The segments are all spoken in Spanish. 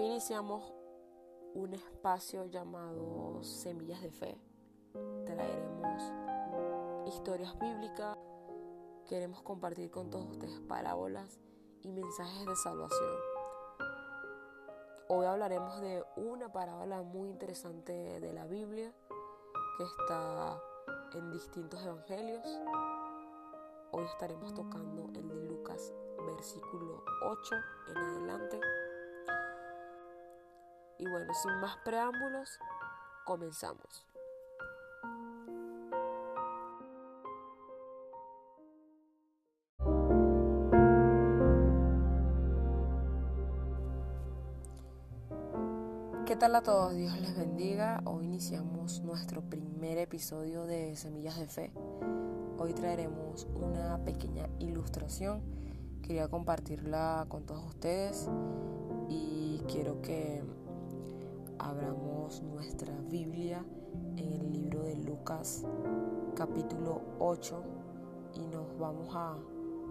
Hoy iniciamos un espacio llamado Semillas de Fe. Traeremos historias bíblicas, queremos compartir con todos ustedes parábolas y mensajes de salvación. Hoy hablaremos de una parábola muy interesante de la Biblia que está en distintos evangelios. Hoy estaremos tocando el de Lucas, versículo 8 en adelante. Y bueno, sin más preámbulos, comenzamos. ¿Qué tal a todos? Dios les bendiga. Hoy iniciamos nuestro primer episodio de Semillas de Fe. Hoy traeremos una pequeña ilustración. Quería compartirla con todos ustedes y quiero que abramos nuestra Biblia en el libro de Lucas capítulo 8 y nos vamos a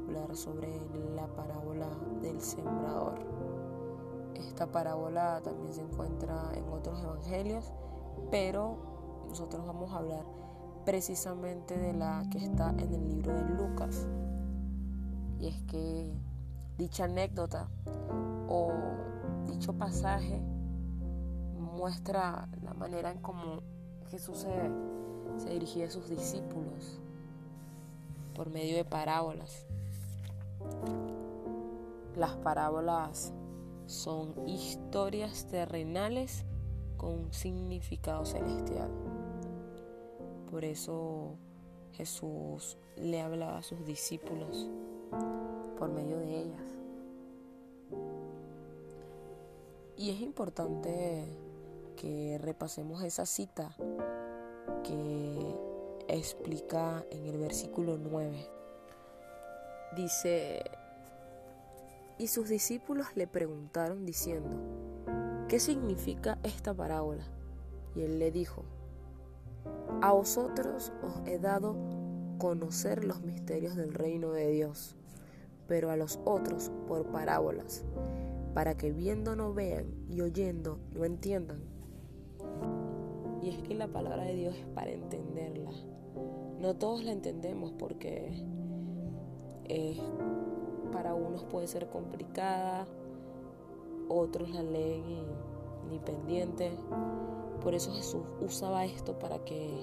hablar sobre la parábola del sembrador. Esta parábola también se encuentra en otros evangelios, pero nosotros vamos a hablar precisamente de la que está en el libro de Lucas. Y es que dicha anécdota o dicho pasaje muestra la manera en cómo Jesús se, se dirigía a sus discípulos por medio de parábolas. Las parábolas son historias terrenales con un significado celestial. Por eso Jesús le hablaba a sus discípulos por medio de ellas. Y es importante que repasemos esa cita que explica en el versículo 9. Dice, y sus discípulos le preguntaron diciendo, ¿qué significa esta parábola? Y él le dijo, a vosotros os he dado conocer los misterios del reino de Dios, pero a los otros por parábolas, para que viendo no vean y oyendo no entiendan. Y es que la palabra de Dios es para entenderla. No todos la entendemos porque para unos puede ser complicada, otros la leen y ni pendiente. Por eso Jesús usaba esto para que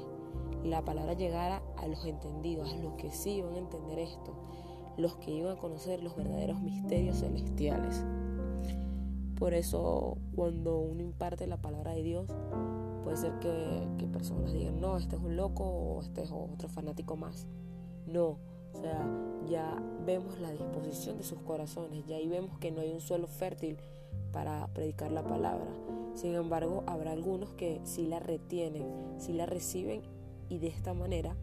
la palabra llegara a los entendidos, a los que sí iban a entender esto, los que iban a conocer los verdaderos misterios celestiales. Por eso cuando uno imparte la palabra de Dios, puede ser que, que personas digan, no, este es un loco o este es otro fanático más. No, o sea, ya vemos la disposición de sus corazones, ya ahí vemos que no hay un suelo fértil para predicar la palabra. Sin embargo, habrá algunos que sí la retienen, sí la reciben y de esta manera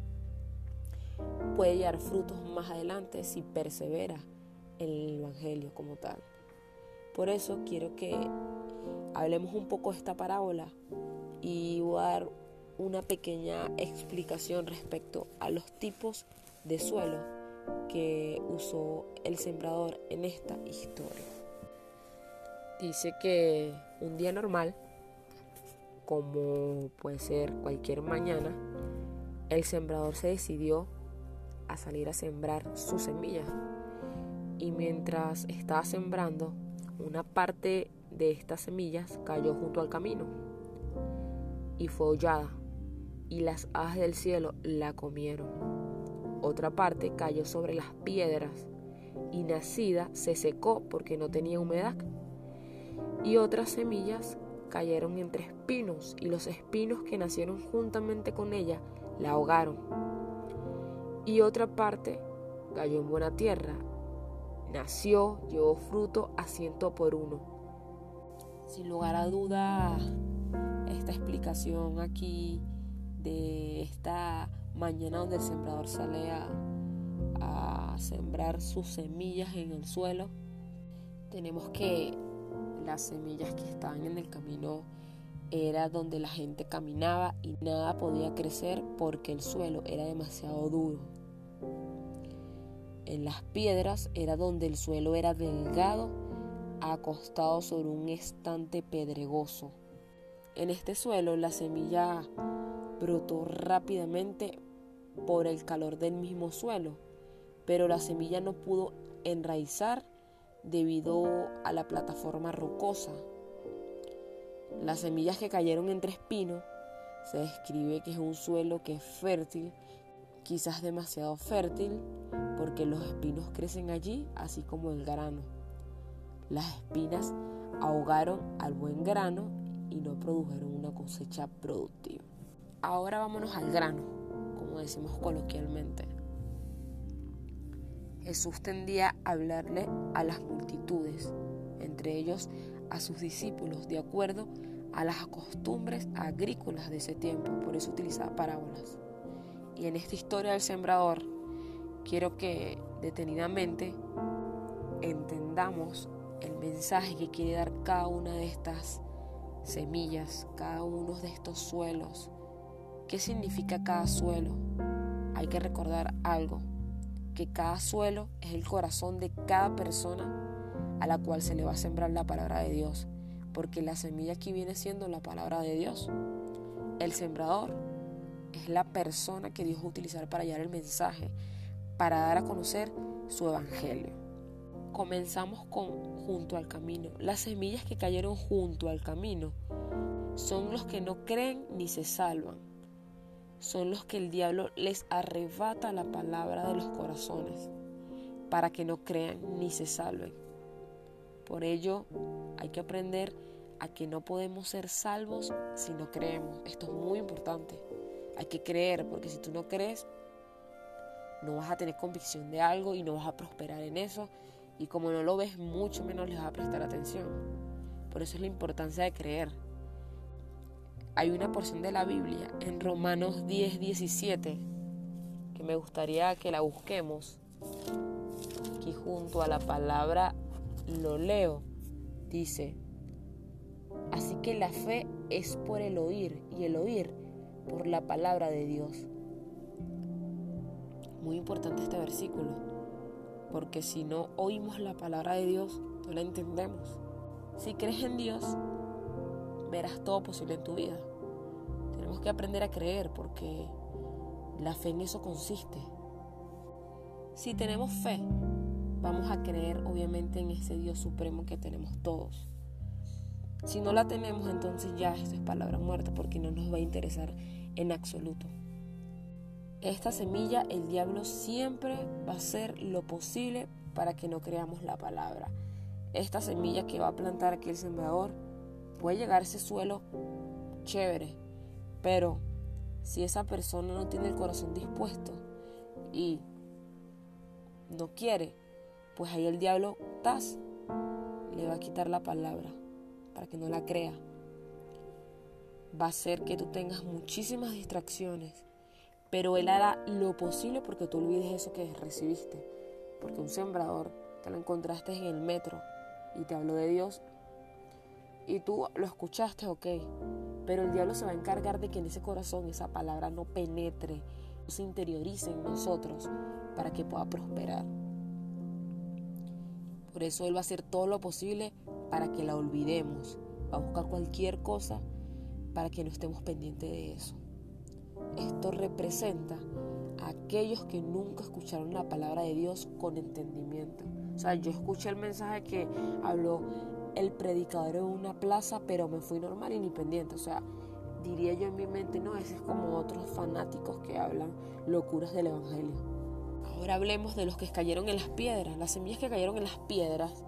puede llevar frutos más adelante si persevera en el Evangelio como tal. Por eso quiero que hablemos un poco de esta parábola y voy a dar una pequeña explicación respecto a los tipos de suelo que usó el sembrador en esta historia. Dice que un día normal, como puede ser cualquier mañana, el sembrador se decidió a salir a sembrar su semilla. Y mientras estaba sembrando, una parte de estas semillas cayó junto al camino y fue hollada, y las aves del cielo la comieron. Otra parte cayó sobre las piedras, y nacida se secó porque no tenía humedad. Y otras semillas cayeron entre espinos, y los espinos que nacieron juntamente con ella la ahogaron. Y otra parte cayó en buena tierra, nació, llevó fruto a ciento por uno. Sin lugar a duda, esta explicación aquí de esta mañana donde el sembrador sale a, sembrar sus semillas en el suelo, tenemos que las semillas que estaban en el camino era donde la gente caminaba y nada podía crecer porque el suelo era demasiado duro. En las piedras era donde el suelo era delgado acostado sobre un estante pedregoso. En este suelo la semilla brotó rápidamente por el calor del mismo suelo, pero la semilla no pudo enraizar debido a la plataforma rocosa. Las semillas que cayeron entre espinos se describe que es un suelo que es fértil, quizás demasiado fértil, porque los espinos crecen allí, así como el grano. Las espinas ahogaron al buen grano y no produjeron una cosecha productiva. Ahora vámonos al grano, como decimos coloquialmente. Jesús tendía a hablarle a las multitudes, entre ellos a sus discípulos, de acuerdo a las costumbres agrícolas de ese tiempo, por eso utilizaba parábolas. Y en esta historia del sembrador, quiero que detenidamente entendamos el mensaje que quiere dar cada una de estas semillas, cada uno de estos suelos. ¿Qué significa cada suelo? Hay que recordar algo, que cada suelo es el corazón de cada persona a la cual se le va a sembrar la palabra de Dios, porque la semilla aquí viene siendo la palabra de Dios. El sembrador es la persona que Dios va a utilizar para hallar el mensaje, para dar a conocer su evangelio. Comenzamos con junto al camino. Las semillas que cayeron junto al camino son los que no creen ni se salvan. Son los que el diablo les arrebata la palabra de los corazones para que no crean ni se salven. Por ello hay que aprender a que no podemos ser salvos si no creemos. Esto es muy importante. Hay que creer porque si tú no crees, no vas a tener convicción de algo y no vas a prosperar en eso. Y como no lo ves, mucho menos les vas a prestar atención. Por eso es la importancia de creer. Hay una porción de la Biblia en Romanos 10, 17 que me gustaría que la busquemos. Aquí junto a la palabra lo leo. Dice, así que la fe es por el oír y el oír por la palabra de Dios. Muy importante este versículo, porque si no oímos la palabra de Dios, no la entendemos. Si crees en Dios, verás todo posible en tu vida. Tenemos que aprender a creer porque la fe en eso consiste. Si tenemos fe, vamos a creer obviamente en ese Dios supremo que tenemos todos. Si no la tenemos, entonces ya esto es palabra muerta porque no nos va a interesar en absoluto. Esta semilla el diablo siempre va a hacer lo posible para que no creamos la palabra. Esta semilla que va a plantar aquí el sembrador puede llegar a ese suelo chévere, pero si esa persona no tiene el corazón dispuesto y no quiere, pues ahí el diablo tas le va a quitar la palabra para que no la crea. Va a hacer que tú tengas muchísimas distracciones pero Él hará lo posible porque tú olvides eso que recibiste. Porque un sembrador te lo encontraste en el metro y te habló de Dios y tú lo escuchaste, ok, pero el diablo se va a encargar de que en ese corazón esa palabra no penetre, no se interiorice en nosotros para que pueda prosperar. Por eso Él va a hacer todo lo posible para que la olvidemos, va a buscar cualquier cosa para que no estemos pendientes de eso. Esto representa a aquellos que nunca escucharon la palabra de Dios con entendimiento. O sea, yo escuché el mensaje que habló el predicador en una plaza, pero me fui normal y ni pendiente. O sea, diría yo en mi mente, no, ese es como otros fanáticos que hablan locuras del Evangelio. Ahora hablemos de los que cayeron en las piedras. Las semillas que cayeron en las piedras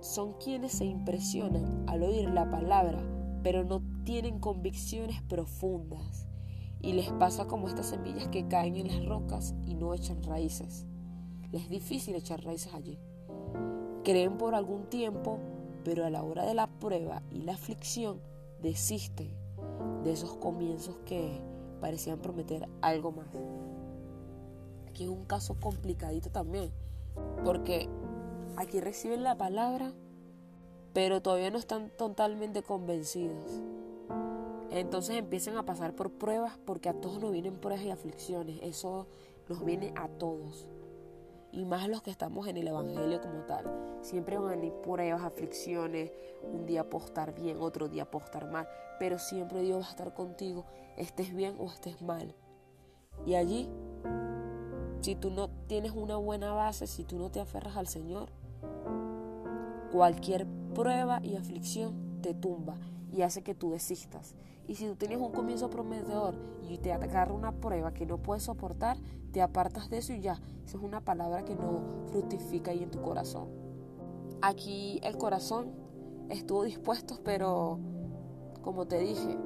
son quienes se impresionan al oír la palabra, pero no tienen convicciones profundas y les pasa como estas semillas que caen en las rocas y no echan raíces. Les es difícil echar raíces allí. Creen por algún tiempo, pero a la hora de la prueba y la aflicción desisten de esos comienzos que parecían prometer algo más. Aquí es un caso complicadito también, porque aquí reciben la palabra, pero todavía no están totalmente convencidos. Entonces empiezan a pasar por pruebas porque a todos nos vienen pruebas y aflicciones. Eso nos viene a todos. y más los que estamos en el Evangelio como tal. Siempre van a venir pruebas, aflicciones, un día puedo estar bien, otro día puedo estar mal, pero siempre Dios va a estar contigo, estés bien o estés mal. Y allí, si tú no tienes una buena base, si tú no te aferras al Señor, cualquier prueba y aflicción te tumba y hace que tú desistas. Y si tú tienes un comienzo prometedor y te agarra una prueba que no puedes soportar, te apartas de eso y ya. Esa es una palabra que no fructifica ahí en tu corazón. Aquí el corazón estuvo dispuesto, pero como te dije,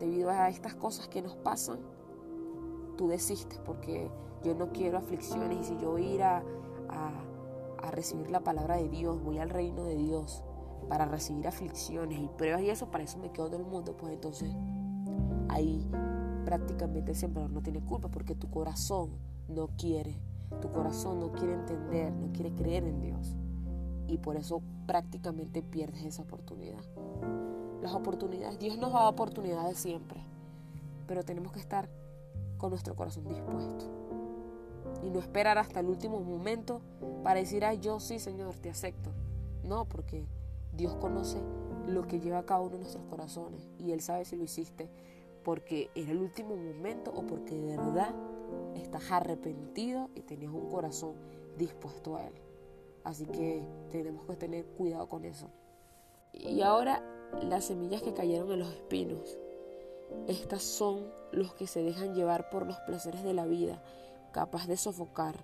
debido a estas cosas que nos pasan, tú desistes porque yo no quiero aflicciones y si yo voy a ir a, a recibir la palabra de Dios, voy al reino de Dios para recibir aflicciones y pruebas y eso, para eso me quedo en el mundo, pues entonces ahí prácticamente el sembrador no tiene culpa porque tu corazón no quiere, tu corazón no quiere entender, no quiere creer en Dios y por eso prácticamente pierdes esa oportunidad. Las oportunidades, Dios nos da oportunidades siempre, pero tenemos que estar con nuestro corazón dispuesto y no esperar hasta el último momento para decir, ay, yo sí, Señor, te acepto. No, porque Dios conoce lo que lleva cada uno de nuestros corazones y Él sabe si lo hiciste porque era el último momento o porque de verdad estás arrepentido y tenías un corazón dispuesto a Él. Así que tenemos que tener cuidado con eso. Y ahora las semillas que cayeron en los espinos. Estas son los que se dejan llevar por los placeres de la vida, capaz de sofocar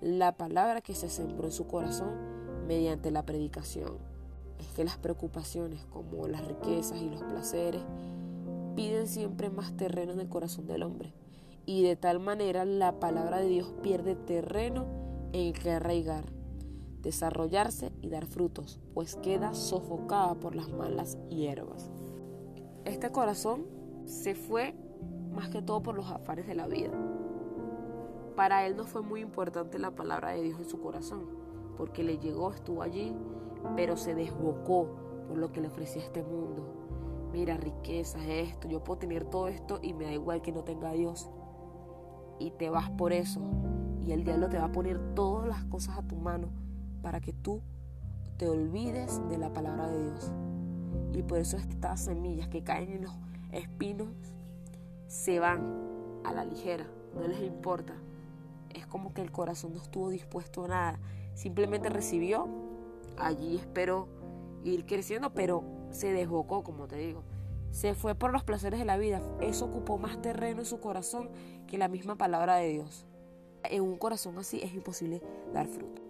la palabra que se sembró en su corazón mediante la predicación es que las preocupaciones como las riquezas y los placeres piden siempre más terreno en el corazón del hombre y de tal manera la palabra de Dios pierde terreno en que arraigar, desarrollarse y dar frutos, pues queda sofocada por las malas hierbas. Este corazón se fue más que todo por los afanes de la vida. Para él no fue muy importante la palabra de Dios en su corazón, porque le llegó, estuvo allí, pero se desbocó por lo que le ofrecía este mundo. Mira, riqueza, esto, yo puedo tener todo esto y me da igual que no tenga a Dios. Y te vas por eso. Y el diablo te va a poner todas las cosas a tu mano para que tú te olvides de la palabra de Dios. Y por eso estas semillas que caen en los espinos se van a la ligera, no les importa. Es como que el corazón no estuvo dispuesto a nada, simplemente recibió allí espero ir creciendo, pero se desbocó, como te digo. Se fue por los placeres de la vida. Eso ocupó más terreno en su corazón que la misma palabra de Dios. En un corazón así es imposible dar fruto.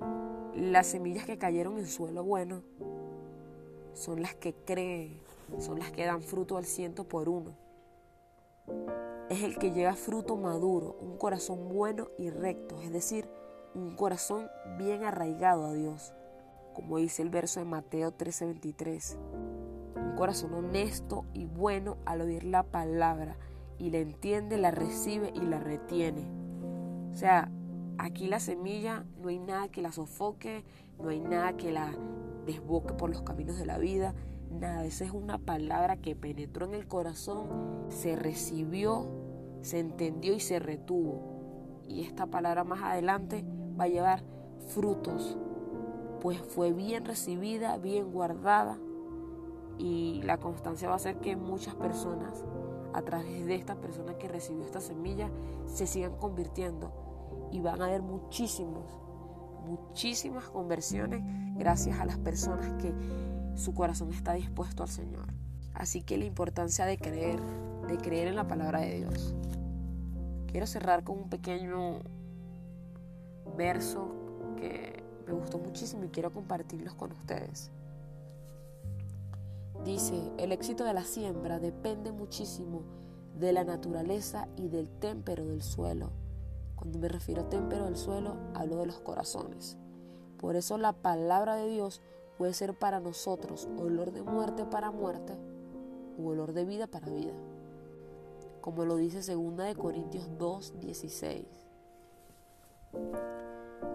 Las semillas que cayeron en suelo bueno son las que creen, son las que dan fruto al ciento por uno. Es el que lleva fruto maduro, un corazón bueno y recto, es decir, un corazón bien arraigado a Dios como dice el verso de Mateo 13:23. Un corazón honesto y bueno al oír la palabra y la entiende, la recibe y la retiene. O sea, aquí la semilla no hay nada que la sofoque, no hay nada que la desboque por los caminos de la vida, nada, esa es una palabra que penetró en el corazón, se recibió, se entendió y se retuvo. Y esta palabra más adelante va a llevar frutos, pues fue bien recibida, bien guardada y la constancia va a hacer que muchas personas a través de esta persona que recibió esta semilla se sigan convirtiendo y van a haber muchísimos, muchísimas conversiones gracias a las personas que su corazón está dispuesto al Señor. Así que la importancia de creer, de creer en la palabra de Dios. Quiero cerrar con un pequeño verso que me gustó muchísimo y quiero compartirlos con ustedes. Dice, el éxito de la siembra depende muchísimo de la naturaleza y del témpero del suelo. Cuando me refiero a témpero del suelo, hablo de los corazones. Por eso la palabra de Dios puede ser para nosotros olor de muerte para muerte u olor de vida para vida. Como lo dice 2 de Corintios 2, 16.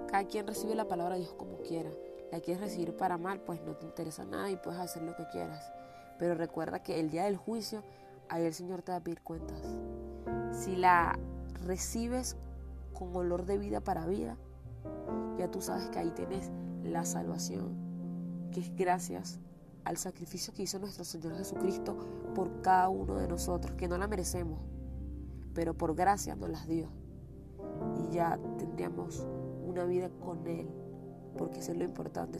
Cada quien recibe la palabra de Dios como quiera. La quieres recibir para mal, pues no te interesa nada y puedes hacer lo que quieras. Pero recuerda que el día del juicio, ahí el Señor te va a pedir cuentas. Si la recibes con olor de vida para vida, Ya tú sabes que ahí tienes la salvación, que es gracias al sacrificio que hizo nuestro Señor Jesucristo por cada uno de nosotros, que no la merecemos, pero por gracia nos las dio. Y ya tendríamos una vida con Él, porque eso es lo importante.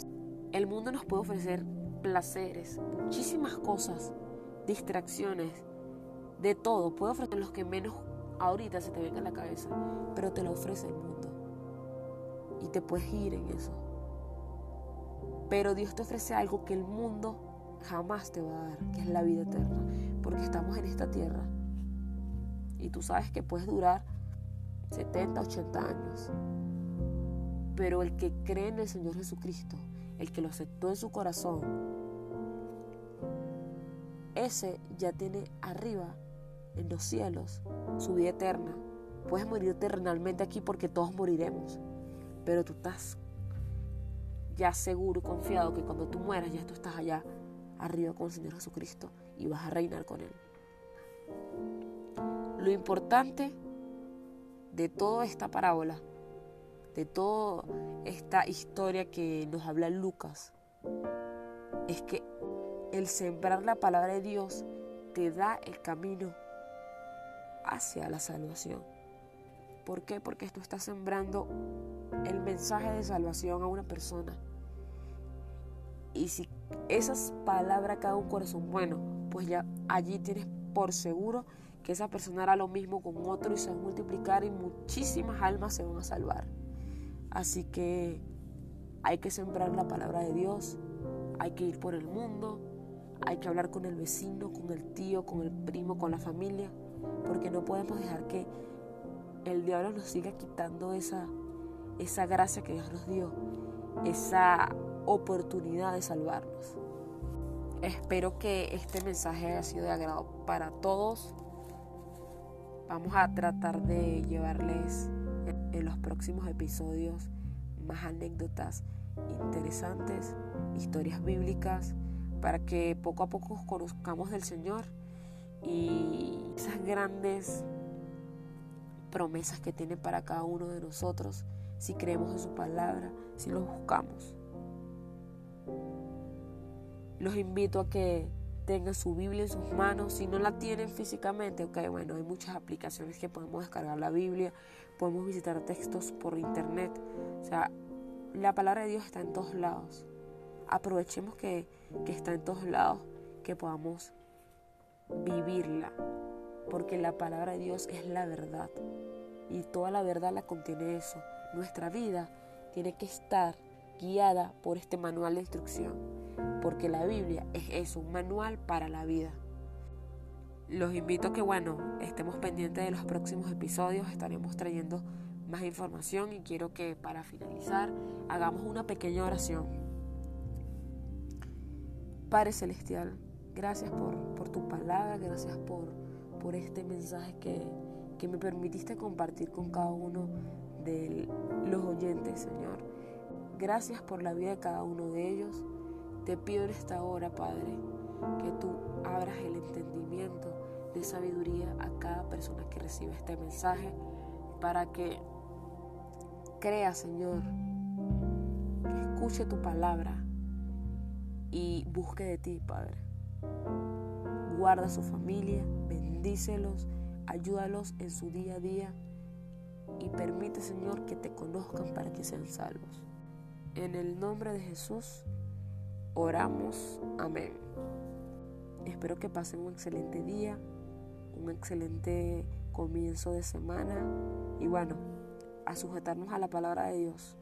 El mundo nos puede ofrecer placeres, muchísimas cosas, distracciones, de todo. Puede ofrecer los que menos ahorita se te venga a la cabeza, pero te lo ofrece el mundo. Y te puedes ir en eso. Pero Dios te ofrece algo que el mundo jamás te va a dar, que es la vida eterna. Porque estamos en esta tierra. Y tú sabes que puedes durar 70, 80 años. Pero el que cree en el Señor Jesucristo, el que lo aceptó en su corazón, ese ya tiene arriba, en los cielos, su vida eterna. Puedes morir eternamente aquí porque todos moriremos. Pero tú estás ya seguro, confiado que cuando tú mueras ya tú estás allá arriba con el Señor Jesucristo y vas a reinar con Él. Lo importante de toda esta parábola, de toda esta historia que nos habla Lucas, es que el sembrar la palabra de Dios te da el camino hacia la salvación. ¿Por qué? Porque tú estás sembrando el mensaje de salvación a una persona. Y si esas palabras caen un corazón bueno, pues ya allí tienes por seguro que esa persona hará lo mismo con otro y se va a multiplicar y muchísimas almas se van a salvar. Así que hay que sembrar la palabra de Dios, hay que ir por el mundo, hay que hablar con el vecino, con el tío, con el primo, con la familia, porque no podemos dejar que el diablo nos siga quitando esa, esa gracia que Dios nos dio, esa oportunidad de salvarnos. Espero que este mensaje haya sido de agrado para todos. Vamos a tratar de llevarles en los próximos episodios más anécdotas interesantes, historias bíblicas, para que poco a poco conozcamos del Señor y esas grandes promesas que tiene para cada uno de nosotros si creemos en su palabra, si lo buscamos. Los invito a que tengan su Biblia en sus manos. Si no la tienen físicamente, ok, bueno, hay muchas aplicaciones que podemos descargar la Biblia, podemos visitar textos por internet. O sea, la palabra de Dios está en todos lados. Aprovechemos que, que está en todos lados, que podamos vivirla, porque la palabra de Dios es la verdad y toda la verdad la contiene eso. Nuestra vida tiene que estar guiada por este manual de instrucción, porque la Biblia es eso, un manual para la vida. Los invito a que, bueno, estemos pendientes de los próximos episodios, estaremos trayendo más información y quiero que para finalizar hagamos una pequeña oración. Padre Celestial, Gracias por, tu palabra, gracias por, por este mensaje que, que me permitiste compartir con cada uno de los oyentes, Señor. Gracias por la vida de cada uno de ellos. Te pido en esta hora, Padre, que tú abras el entendimiento de sabiduría a cada persona que reciba este mensaje para que crea, Señor, que escuche tu palabra y busque de ti, Padre. Guarda su familia, bendícelos, ayúdalos en su día a día y permite, Señor, que te conozcan para que sean salvos. En el nombre de Jesús, oramos. Amén. Espero que pasen un excelente día, un excelente comienzo de semana y bueno, a sujetarnos a la palabra de Dios.